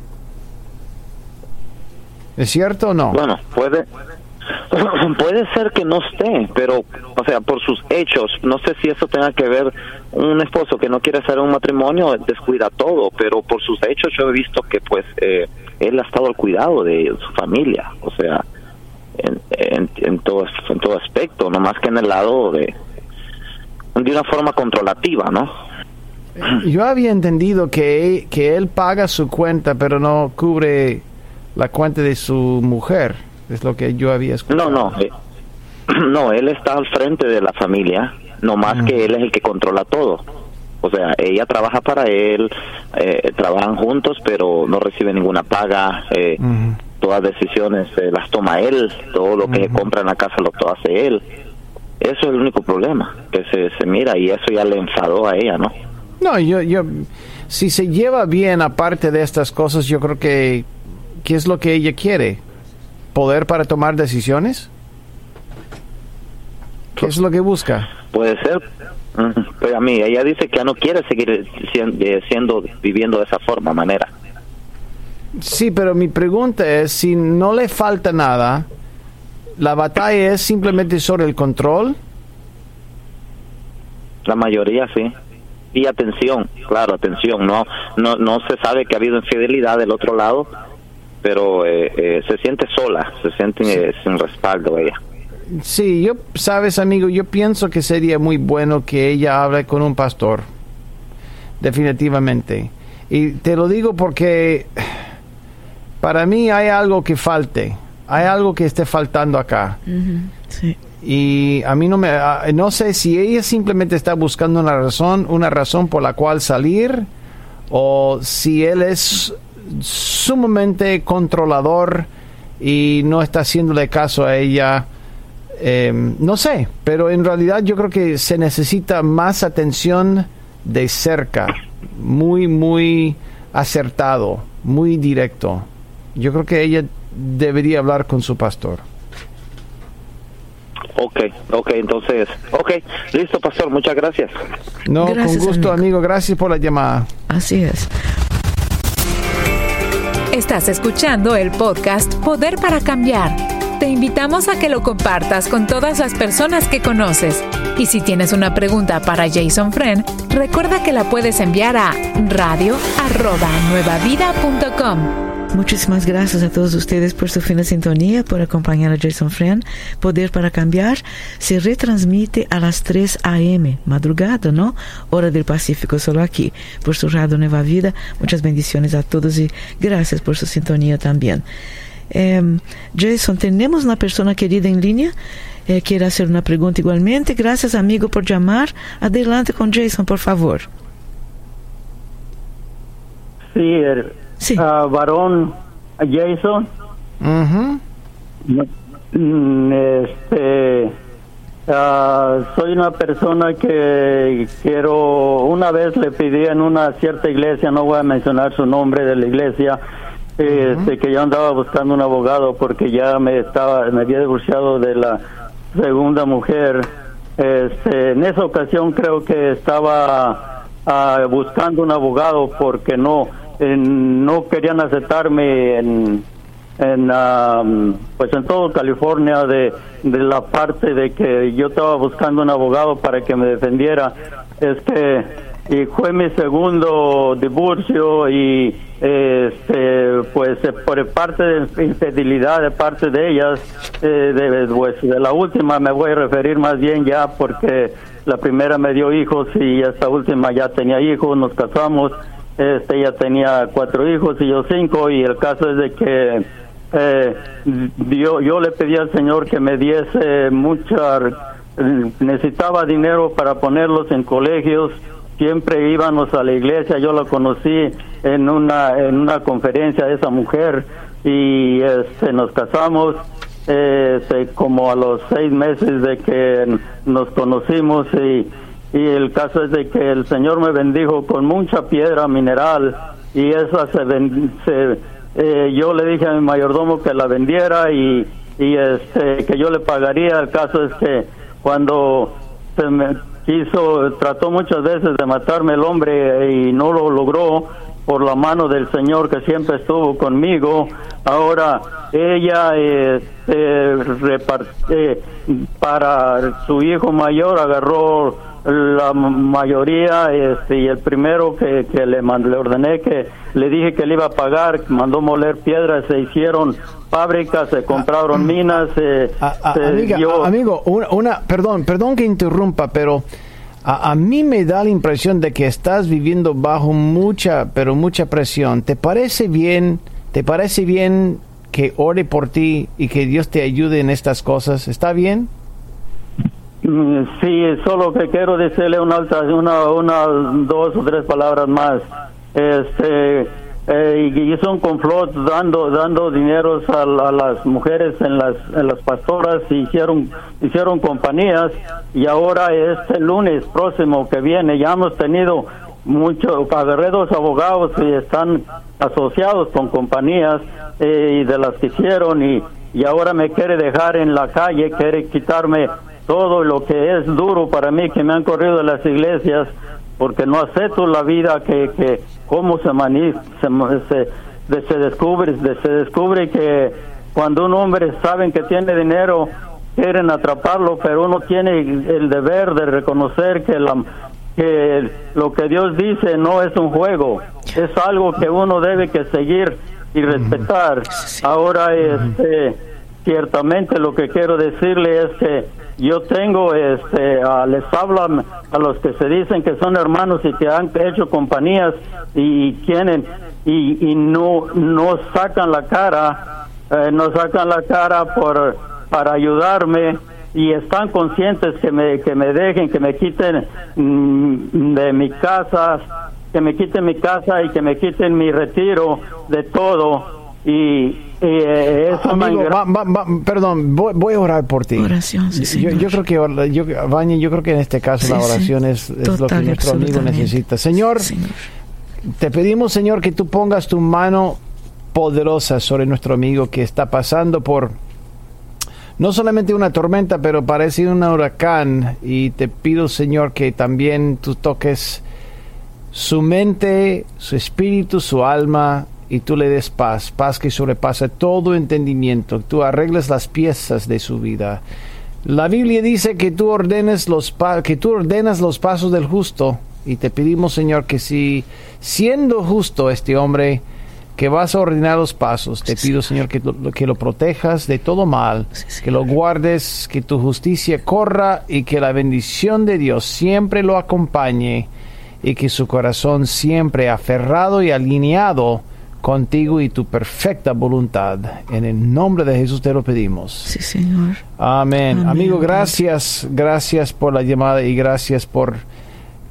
¿Es cierto o no? Bueno, puede puede ser que no esté, pero o sea, por sus hechos, no sé si eso tenga que ver un esposo que no quiere hacer un matrimonio descuida todo, pero por sus hechos yo he visto que pues eh, él ha estado al cuidado de su familia, o sea, en, en, todo en todo aspecto, no más que en el lado de de una forma controlativa, ¿no? Yo había entendido que, que él paga su cuenta, pero no cubre la cuenta de su mujer. Es lo que yo había escuchado. No, no. eh, no, él está al frente de la familia, no más que él es el que controla todo. O sea, ella trabaja para él, eh, trabajan juntos, pero no recibe ninguna paga. eh, Ujú. Todas decisiones eh, las toma él, todo lo que se compra en la casa lo todo hace él. Eso es el único problema, que se, se mira y eso ya le enfadó a ella, ¿no? No, yo, yo, si se lleva bien aparte de estas cosas, yo creo que, ¿qué es lo que ella quiere? ¿Poder para tomar decisiones? ¿Qué es lo que busca? Puede ser. Pero a mí, ella dice que ya no quiere seguir sien- eh, siendo, viviendo de esa forma, manera. Sí, pero mi pregunta es, si no le falta nada, ¿la batalla es simplemente sobre el control? La mayoría sí. Y atención, claro, atención. No, no, no se sabe que ha habido infidelidad del otro lado, pero eh, eh, se siente sola, se siente eh, sin respaldo ella. Sí, yo, sabes, amigo, yo pienso que sería muy bueno que ella hable con un pastor. Definitivamente. Y te lo digo porque para mí hay algo que falte. Hay algo que esté faltando acá. Sí. Y a mí no me no sé si ella simplemente está buscando una razón, una razón por la cual salir o si él es sumamente controlador y no está haciéndole caso a ella. Eh, no sé, pero en realidad yo creo que se necesita más atención de cerca, muy, muy acertado, muy directo. Yo creo que ella debería hablar con su pastor. Ok, ok, entonces, ok, listo, pastor, muchas gracias. No, Gracias, con gusto, amigo. amigo. Gracias por la llamada. Así es. Estás escuchando el podcast Poder para Cambiar. Te invitamos a que lo compartas con todas las personas que conoces. Y si tienes una pregunta para Jason Friend, recuerda que la puedes enviar a radio@nuevavida.com. Muchísimas gracias a todos ustedes por su fina sintonía, por acompañar a Jason Friend. Poder para Cambiar se retransmite a las 3 a.m., madrugada, ¿no? Hora del Pacífico, solo aquí, por su radio Nueva Vida. Muchas bendiciones a todos y gracias por su sintonía también. Em, Jason, tenemos una persona querida en línea. Eh, quiere hacer una pregunta igualmente. Gracias, amigo, por llamar. Adelante con Jason, por favor. Sí, el Sí. ah, varón Jason. Mm, Este, ah, soy una persona que quiero, una vez le pedí en una cierta iglesia, no voy a mencionar su nombre de la iglesia, este, que yo andaba buscando un abogado porque ya me estaba, me había divorciado de la segunda mujer. Este, en esa ocasión creo que estaba ah, buscando un abogado porque no, eh, no querían aceptarme en, en pues en todo California de, de la parte de que yo estaba buscando un abogado para que me defendiera. Es que y fue mi segundo divorcio y este pues eh, por parte de infidelidad de parte de ellas eh, de, pues, de la última me voy a referir más bien ya porque la primera me dio hijos y esta última ya tenía hijos nos casamos este ella tenía cuatro hijos y yo cinco y el caso es de que eh, yo, yo le pedí al Señor que me diese mucha, necesitaba dinero para ponerlos en colegios, siempre íbamos a la iglesia, yo la conocí en una, en una conferencia de esa mujer y este, nos casamos. Este, como a los seis meses de que nos conocimos y, y el caso es de que el Señor me bendijo con mucha piedra mineral y esa se, ven- eh, yo le dije a mi mayordomo que la vendiera y, y este que yo le pagaría. El caso es que cuando se me quiso trató muchas veces de matarme el hombre y no lo logró por la mano del Señor que siempre estuvo conmigo ahora ella eh, eh, para su hijo mayor agarró la mayoría este, y el primero que, que le, le ordené que le dije que le iba a pagar mandó moler piedras se hicieron fábricas se compraron minas se, A- a- se amiga, dio- a- amigo, una, una- perdón, perdón que interrumpa, pero A, a, mí me da la impresión de que estás viviendo bajo mucha, pero mucha presión. ¿Te parece bien? ¿Te parece bien que ore por ti y que Dios te ayude en estas cosas? ¿Está bien? Mm, Sí, solo que quiero decirle una, una, una dos o tres palabras más. Este, eh, hizo un dando dando dineros a, las mujeres en las en las pastoras y hicieron hicieron compañías y ahora este lunes próximo que viene ya hemos tenido muchos agarredos abogados y están asociados con compañías eh, y de las que hicieron y, y ahora me quiere dejar en la calle quiere quitarme todo lo que es duro para mí que me han corrido de las iglesias porque no acepto la vida que, que cómo se, mani se, se, se descubre se descubre que cuando un hombre saben que tiene dinero quieren atraparlo pero uno tiene el deber de reconocer que la que lo que Dios dice no es un juego es algo que uno debe que seguir y respetar. Ahora este ciertamente lo que quiero decirle es que yo tengo, este, uh, les hablo a los que se dicen que son hermanos y que han hecho compañías y tienen y, y no no sacan la cara, eh, no sacan la cara por para ayudarme y están conscientes que me que me dejen, que me quiten mm, de mi casa, que me quiten mi casa y que me quiten mi retiro de todo y eh, eso Amigo, va, va, va, perdón, voy, voy, a orar por ti. Oración, sí, yo, yo, creo que yo, yo creo que en este caso sí, la oración sí. es, es Total, lo que nuestro amigo necesita. Señor, Señor, te pedimos, Señor, que tú pongas tu mano poderosa sobre nuestro amigo que está pasando por no solamente una tormenta, pero parece un huracán. Y te pido, Señor, que también tú toques su mente, su espíritu, su alma, y tú le des paz, paz que sobrepasa todo entendimiento, tú arregles las piezas de su vida. La Biblia dice que tú ordenes los que tú ordenas los pasos del justo y te pedimos, Señor, que si siendo justo este hombre que vas a ordenar los pasos, te pido, Señor, que, que lo protejas de todo mal, que lo guardes, que tu justicia corra y que la bendición de Dios siempre lo acompañe y que su corazón siempre aferrado y alineado contigo y tu perfecta voluntad. En el nombre de Jesús te lo pedimos. Sí, Señor. Amén. Amén. Amigo, gracias, gracias por la llamada y gracias por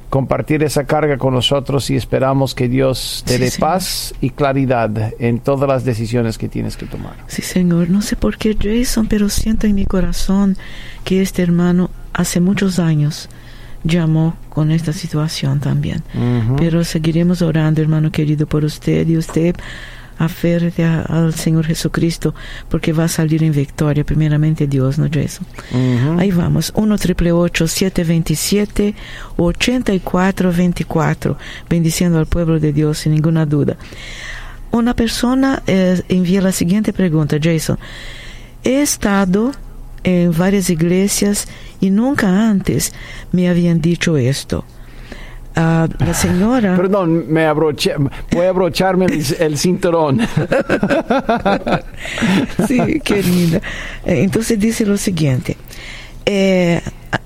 compartir esa carga con nosotros y esperamos que Dios te sí, dé Señor. paz y claridad en todas las decisiones que tienes que tomar. Sí, Señor. No sé por qué, Jason, pero siento en mi corazón que este hermano hace muchos años llamó con esta situación también. Uh -huh. Pero seguiremos orando, hermano querido, por usted y usted aférrate al Señor Jesucristo porque va a salir en victoria, primeramente Dios, ¿no, Jason? Uh -huh. Ahí vamos, 1 triple 727 8424 bendiciendo al pueblo de Dios sin ninguna duda. Una persona eh, envía la siguiente pregunta, Jason. He estado en varias iglesias y nunca antes me habían dicho esto. Uh, la señora. Perdón, me abroché, voy a abrocharme el, el cinturón. sí, querida. Entonces dice lo siguiente. Eh,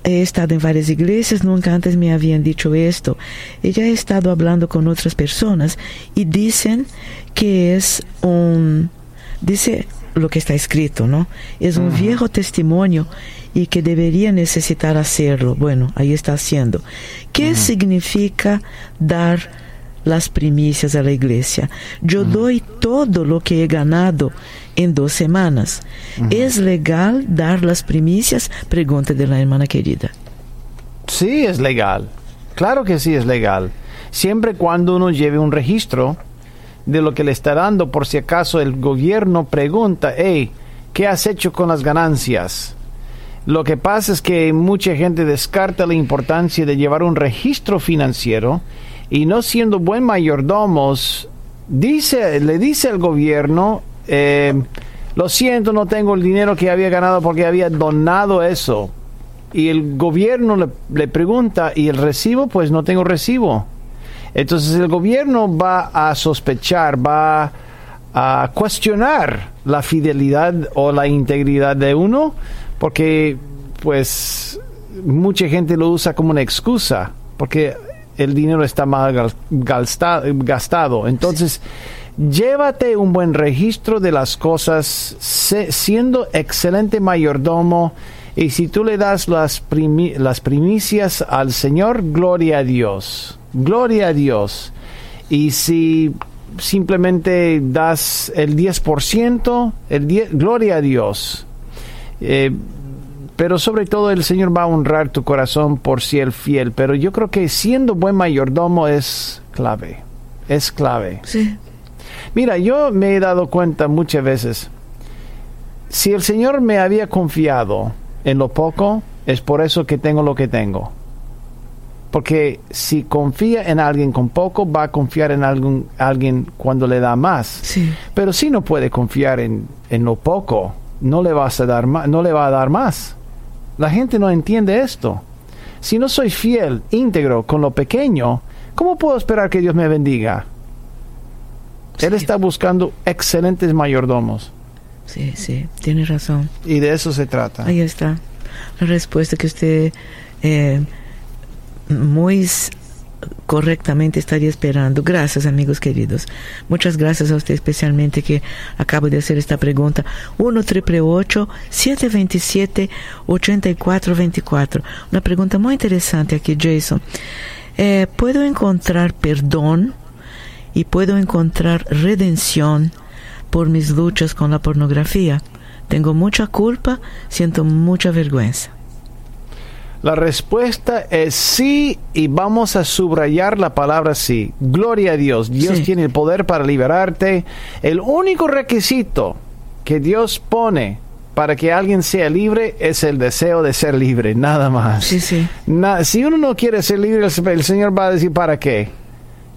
he estado en varias iglesias, nunca antes me habían dicho esto. Ella ha estado hablando con otras personas y dicen que es un. Dice lo que está escrito, ¿no? Es un uh -huh. viejo testimonio y que debería necesitar hacerlo. Bueno, ahí está haciendo. ¿Qué uh -huh. significa dar las primicias a la iglesia? Yo uh -huh. doy todo lo que he ganado en dos semanas. ¿Es legal dar las primicias? Pregunta de la hermana querida. Sí, es legal. Claro que sí es legal. Siempre cuando uno lleve un registro de lo que le está dando por si acaso el gobierno pregunta, hey, ¿qué has hecho con las ganancias? Lo que pasa es que mucha gente descarta la importancia de llevar un registro financiero y no siendo buen mayordomos, dice, le dice al gobierno, eh, lo siento, no tengo el dinero que había ganado porque había donado eso. Y el gobierno le pregunta, ¿y el recibo? Pues no tengo recibo. Entonces el gobierno va a sospechar, va a cuestionar la fidelidad o la integridad de uno, porque pues mucha gente lo usa como una excusa, porque el dinero está mal gastado. Entonces, llévate un buen registro de las cosas, siendo excelente mayordomo. Y si tú le das las, primi- las primicias al Señor, gloria a Dios. Gloria a Dios. Y si simplemente das el 10%, el 10, gloria a Dios. Eh, pero sobre todo el Señor va a honrar tu corazón por ser fiel. Pero yo creo que siendo buen mayordomo es clave. Es clave. Sí, Mira, yo me he dado cuenta muchas veces. Si el Señor me había confiado en lo poco, es por eso que tengo lo que tengo. Porque si confía en alguien con poco, va a confiar en algún, alguien cuando le da más. sí, Pero si no puede confiar en, en lo poco, no le vas a dar no le va a dar más. La gente no entiende esto. Si no soy fiel, íntegro con lo pequeño, ¿cómo puedo esperar que Dios me bendiga? Él está buscando excelentes mayordomos. Sí, sí, tiene razón. Y de eso se trata. Ahí está la respuesta que usted eh, muy correctamente estaría esperando. Gracias, amigos queridos. Muchas gracias a usted especialmente que acaba de hacer esta pregunta. 1 727 8424 Una pregunta muy interesante aquí, Jason. Eh, ¿Puedo encontrar perdón y puedo encontrar redención por mis luchas con la pornografía? Tengo mucha culpa, siento mucha vergüenza. La respuesta es sí y vamos a subrayar la palabra sí. Gloria a Dios. Dios Sí. tiene el poder para liberarte. El único requisito que Dios pone para que alguien sea libre es el deseo de ser libre, nada más. Sí, sí. Na- si uno no quiere ser libre, el, el Señor va a decir, ¿para qué?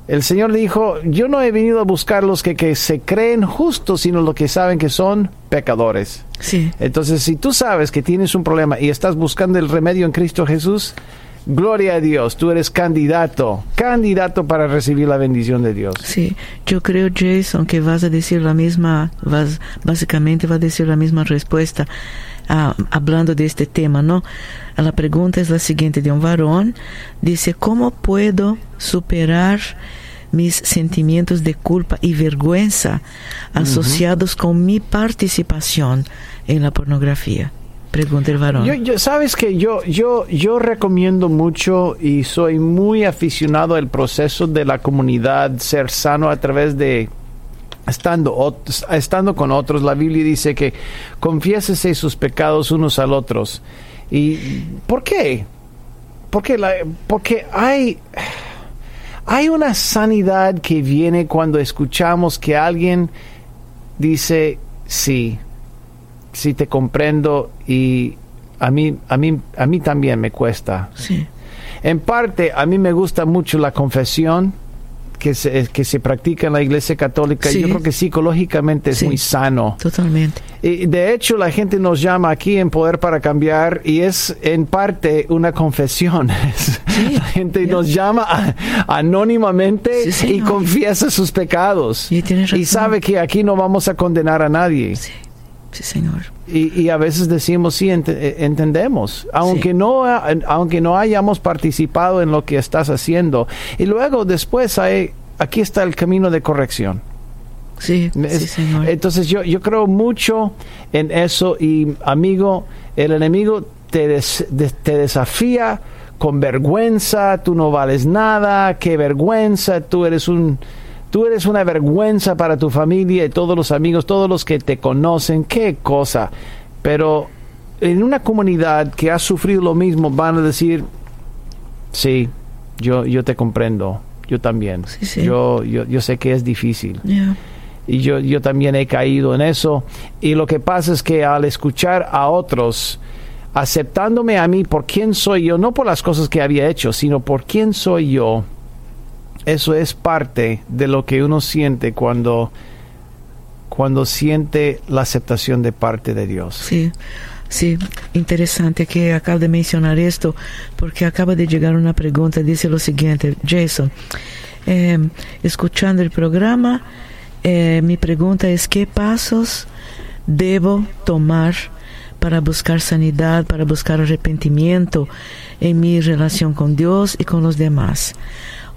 El Señor dijo, yo no he venido a buscar los que, que se creen justos, sino los que saben que son pecadores. Sí, Entonces, si tú sabes que tienes un problema y estás buscando el remedio en Cristo Jesús, gloria a Dios, tú eres candidato, candidato para recibir la bendición de Dios. sí. Yo creo, Jason, que vas a decir la misma, vas, básicamente va a decir la misma respuesta ah, hablando de este tema, ¿no? La pregunta es la siguiente de un varón. Dice, ¿cómo puedo superar mis sentimientos de culpa y vergüenza asociados con mi participación en la pornografía? Pregunta el varón. Yo, yo- sabes que yo, yo, yo recomiendo mucho y soy muy aficionado al proceso de la comunidad, ser sano a través de estando, ot- estando con otros. La Biblia dice que confiésese sus pecados unos al otros. ¿Y por qué? Porque, la, porque hay, hay una sanidad que viene cuando escuchamos que alguien dice sí, sí te comprendo y a mí, a mí, a mí también me cuesta. Sí, En parte, a mí me gusta mucho la confesión que se, que se practica en la Iglesia Católica. Sí. Yo creo que psicológicamente es muy sano. totalmente. Y de hecho, la gente nos llama aquí en Poder para Cambiar y es en parte una confesión. la gente nos llama a- anónimamente y confiesa sus pecados. Y y sabe que aquí no vamos a condenar a nadie. Sí, señor. Y, y a veces decimos, sí, ent- eh, entendemos, aunque, Sí. no, aunque no hayamos participado en lo que estás haciendo. Y luego después hay, aquí está el camino de corrección. Sí, sí, señor. Entonces yo, yo creo mucho en eso y amigo, el enemigo te, des- de- te desafía con vergüenza, tú no vales nada, qué vergüenza, tú eres un... Tú eres una vergüenza para tu familia y todos los amigos, todos los que te conocen, qué cosa. Pero en una comunidad que ha sufrido lo mismo van a decir, sí, yo, yo te comprendo, yo también. Sí, sí. Yo, yo, yo sé que es difícil y yo, yo también he caído en eso. Y lo que pasa es que al escuchar a otros, aceptándome a mí por quién soy yo, no por las cosas que había hecho, sino por quién soy yo, eso es parte de lo que uno siente cuando, cuando siente la aceptación de parte de Dios. Sí, sí, interesante que acaba de mencionar esto, porque acaba de llegar una pregunta, dice lo siguiente, Jason, eh, escuchando el programa, eh, mi pregunta es, ¿qué pasos debo tomar para buscar sanidad, para buscar arrepentimiento en mi relación con Dios y con los demás.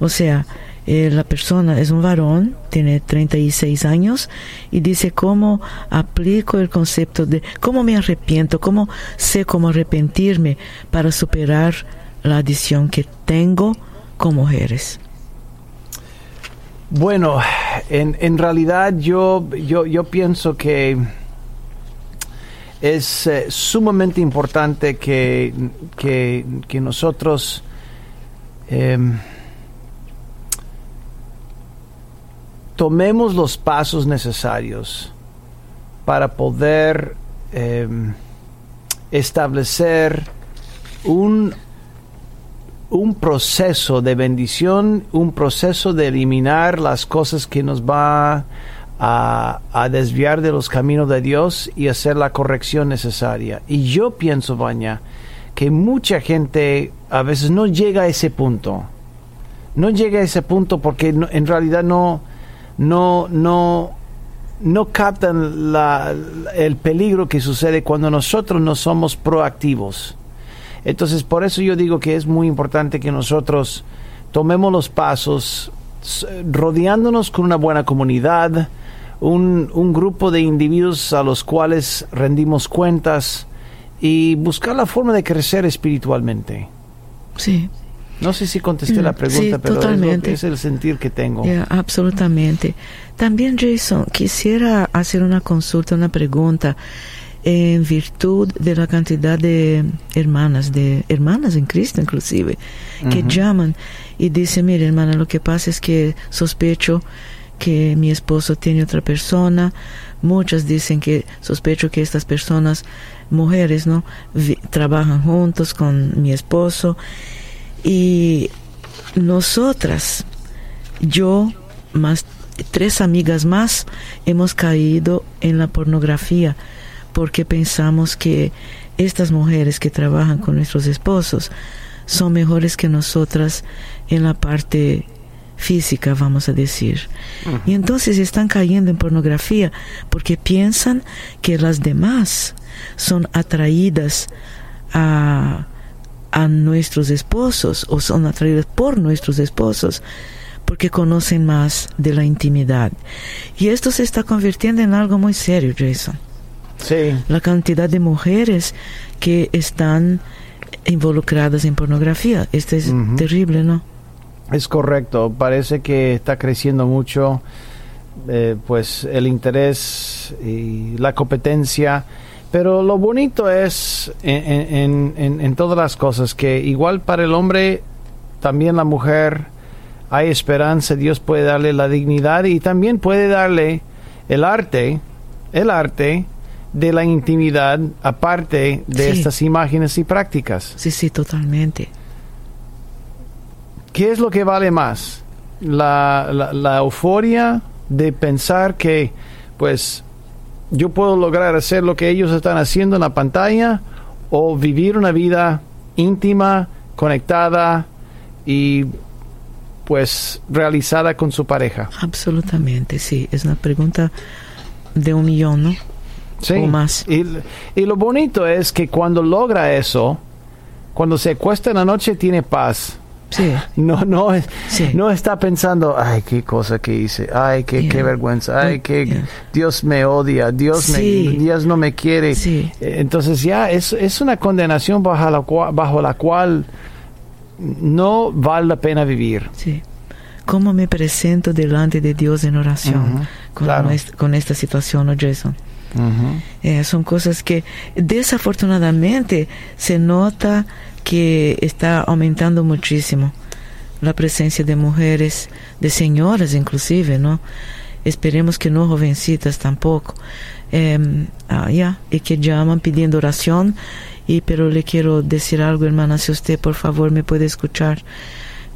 O sea, eh, la persona es un varón, tiene 36 años y dice cómo aplico el concepto de cómo me arrepiento, cómo sé cómo arrepentirme para superar la adicción que tengo con mujeres. Bueno, en, en realidad yo, yo, yo pienso que es eh, sumamente importante que, que, que nosotros em, tomemos los pasos necesarios para poder em, establecer un, un proceso de bendición, un proceso de eliminar las cosas que nos va a, a, desviar de los caminos de Dios y hacer la corrección necesaria. Y yo pienso, Baña, que mucha gente a veces no llega a ese punto. No llega a ese punto porque en realidad no, no, no, no captan el peligro que sucede cuando nosotros no somos proactivos. Entonces, por eso yo digo que es muy importante que nosotros tomemos los pasos rodeándonos con una buena comunidad, un, un, grupo de individuos a los cuales rendimos cuentas y buscar la forma de crecer espiritualmente. Sí. No sé si contesté la pregunta, sí, pero totalmente. Es, es, el sentir que tengo. Yeah, absolutamente. También, Jason, quisiera hacer una consulta, una pregunta en virtud de la cantidad de hermanas, de hermanas en Cristo inclusive, que uh -huh. llaman y dicen, mire hermana, lo que pasa es que sospecho que mi esposo tiene otra persona. Muchas dicen que sospecho que estas personas, mujeres, ¿no? Trabajan juntos con mi esposo. Y nosotras, yo más tres amigas más, hemos caído en la pornografía porque pensamos que estas mujeres que trabajan con nuestros esposos son mejores que nosotras en la parte física, vamos a decir. Uh -huh. Y entonces están cayendo en pornografía porque piensan que las demás son atraídas a, a nuestros esposos o son atraídas por nuestros esposos porque conocen más de la intimidad. Y esto se está convirtiendo en algo muy serio, Jason. Sí. La cantidad de mujeres que están involucradas en pornografía. Esto es uh -huh. terrible, ¿no? Es correcto, parece que está creciendo mucho eh, pues el interés y la competencia, pero lo bonito es en, en, en, en, todas las cosas que igual para el hombre, también la mujer, hay esperanza, Dios puede darle la dignidad y también puede darle el arte, el arte de la intimidad aparte de Sí. estas imágenes y prácticas. Sí, sí, totalmente. ¿Qué es lo que vale más? La, la, la euforia de pensar que, pues, yo puedo lograr hacer lo que ellos están haciendo en la pantalla o vivir una vida íntima, conectada y, pues, realizada con su pareja. Absolutamente, sí. Es una pregunta de un millón, ¿no? Sí. O más. Y, y lo bonito es que cuando logra eso, cuando se acuesta en la noche tiene paz. Sí. No, no, Sí. no está pensando, ay, qué cosa que hice, ay, qué, Yeah. qué vergüenza, ay, que Yeah. Dios me odia, Dios, Sí. me, Dios no me quiere. Sí. Eh, Entonces ya es, es una condenación bajo la, cual, bajo la cual no vale la pena vivir. Sí. ¿Cómo me presento delante de Dios en oración con, claro. nuestra- con esta situación, ¿no, Jason? Eh, son cosas que desafortunadamente se nota que está aumentando muchísimo la presencia de mujeres, de señoras inclusive, ¿no? Esperemos que no jovencitas tampoco. Eh, ah, ya, y que llaman pidiendo oración. Y pero le quiero decir algo, hermana, si usted por favor me puede escuchar.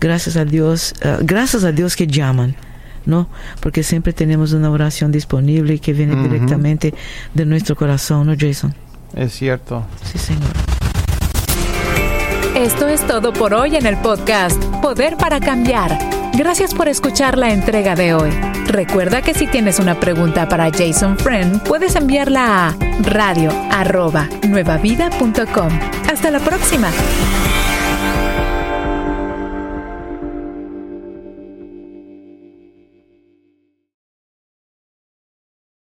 Gracias a Dios, ah, gracias a Dios que llaman. ¿no? Porque siempre tenemos una oración disponible que viene directamente de nuestro corazón, ¿no, Jason? Es cierto. Sí, Señor. Esto es todo por hoy en el podcast Poder para Cambiar. Gracias por escuchar la entrega de hoy. Recuerda que si tienes una pregunta para Jason Friend, puedes enviarla a radio@nuevavida.com. Hasta la próxima.